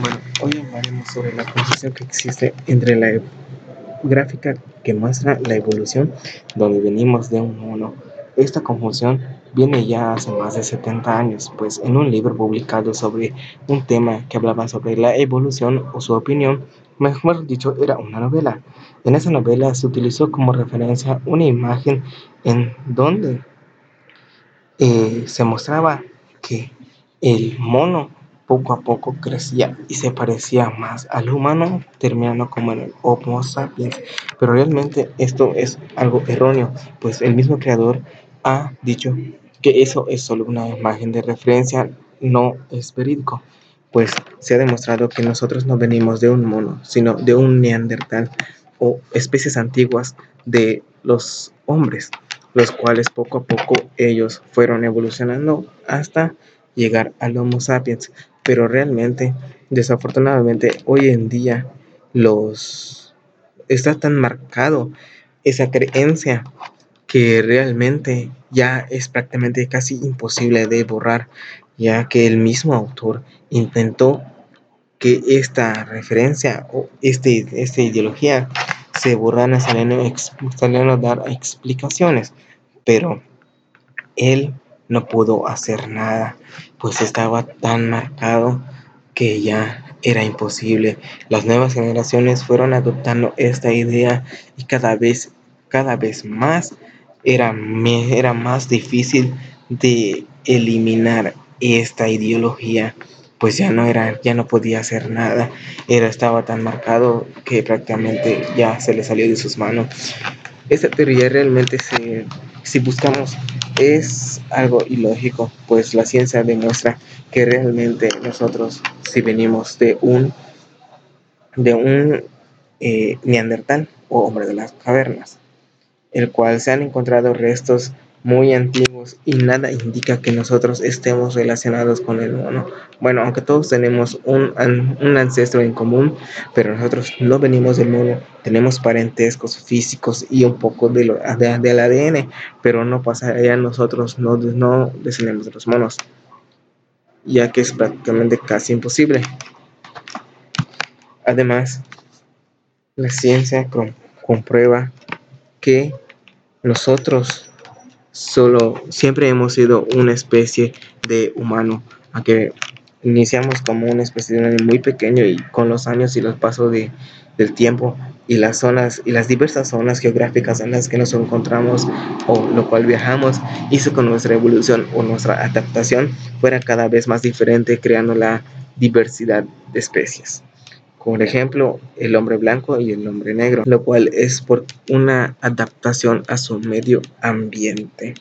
Bueno, hoy hablaremos sobre la confusión que existe entre la e- gráfica que muestra la evolución donde venimos de un mono. Esta confusión viene ya hace más de 70 años, pues en un libro publicado sobre un tema que hablaba sobre la evolución o su opinión, mejor dicho, era una novela. En esa novela se utilizó como referencia una imagen en donde eh, se mostraba que el mono poco a poco crecía y se parecía más al humano, terminando como en el Homo sapiens. Pero realmente esto es algo erróneo, pues el mismo creador ha dicho que eso es solo una imagen de referencia, no es verídico, pues se ha demostrado que nosotros no venimos de un mono, sino de un neandertal o especies antiguas de los hombres, los cuales poco a poco ellos fueron evolucionando hasta llegar al Homo sapiens. Pero realmente, desafortunadamente, hoy en día los está tan marcado esa creencia que realmente ya es prácticamente casi imposible de borrar, ya que el mismo autor intentó que esta referencia o este, esta ideología se borrara saliendo, saliendo a dar explicaciones, pero él no pudo hacer nada, pues estaba tan marcado que ya era imposible. Las nuevas generaciones fueron adoptando esta idea y cada vez, cada vez más era, era más difícil de eliminar esta ideología, pues ya no era, ya no podía hacer nada, era, estaba tan marcado que prácticamente ya se le salió de sus manos. Esta teoría realmente se, si buscamos es algo ilógico, pues la ciencia demuestra que realmente nosotros si venimos de un de un eh, neandertal o hombre de las cavernas, el cual se han encontrado restos muy antiguos y nada indica que nosotros estemos relacionados con el mono. Bueno, aunque todos tenemos un, un ancestro en común, pero nosotros no venimos del mono, tenemos parentescos físicos y un poco de lo- de- del ADN, pero no pasa allá nosotros no, no descendemos de los monos, ya que es prácticamente casi imposible. Además, la ciencia com- comprueba que nosotros solo siempre hemos sido una especie de humano, aunque iniciamos como una especie de animal muy pequeño y con los años y los pasos de, del tiempo y las zonas y las diversas zonas geográficas en las que nos encontramos o lo cual viajamos hizo con nuestra evolución o nuestra adaptación fuera cada vez más diferente creando la diversidad de especies. Por ejemplo, el hombre blanco y el hombre negro, lo cual es por una adaptación a su medio ambiente.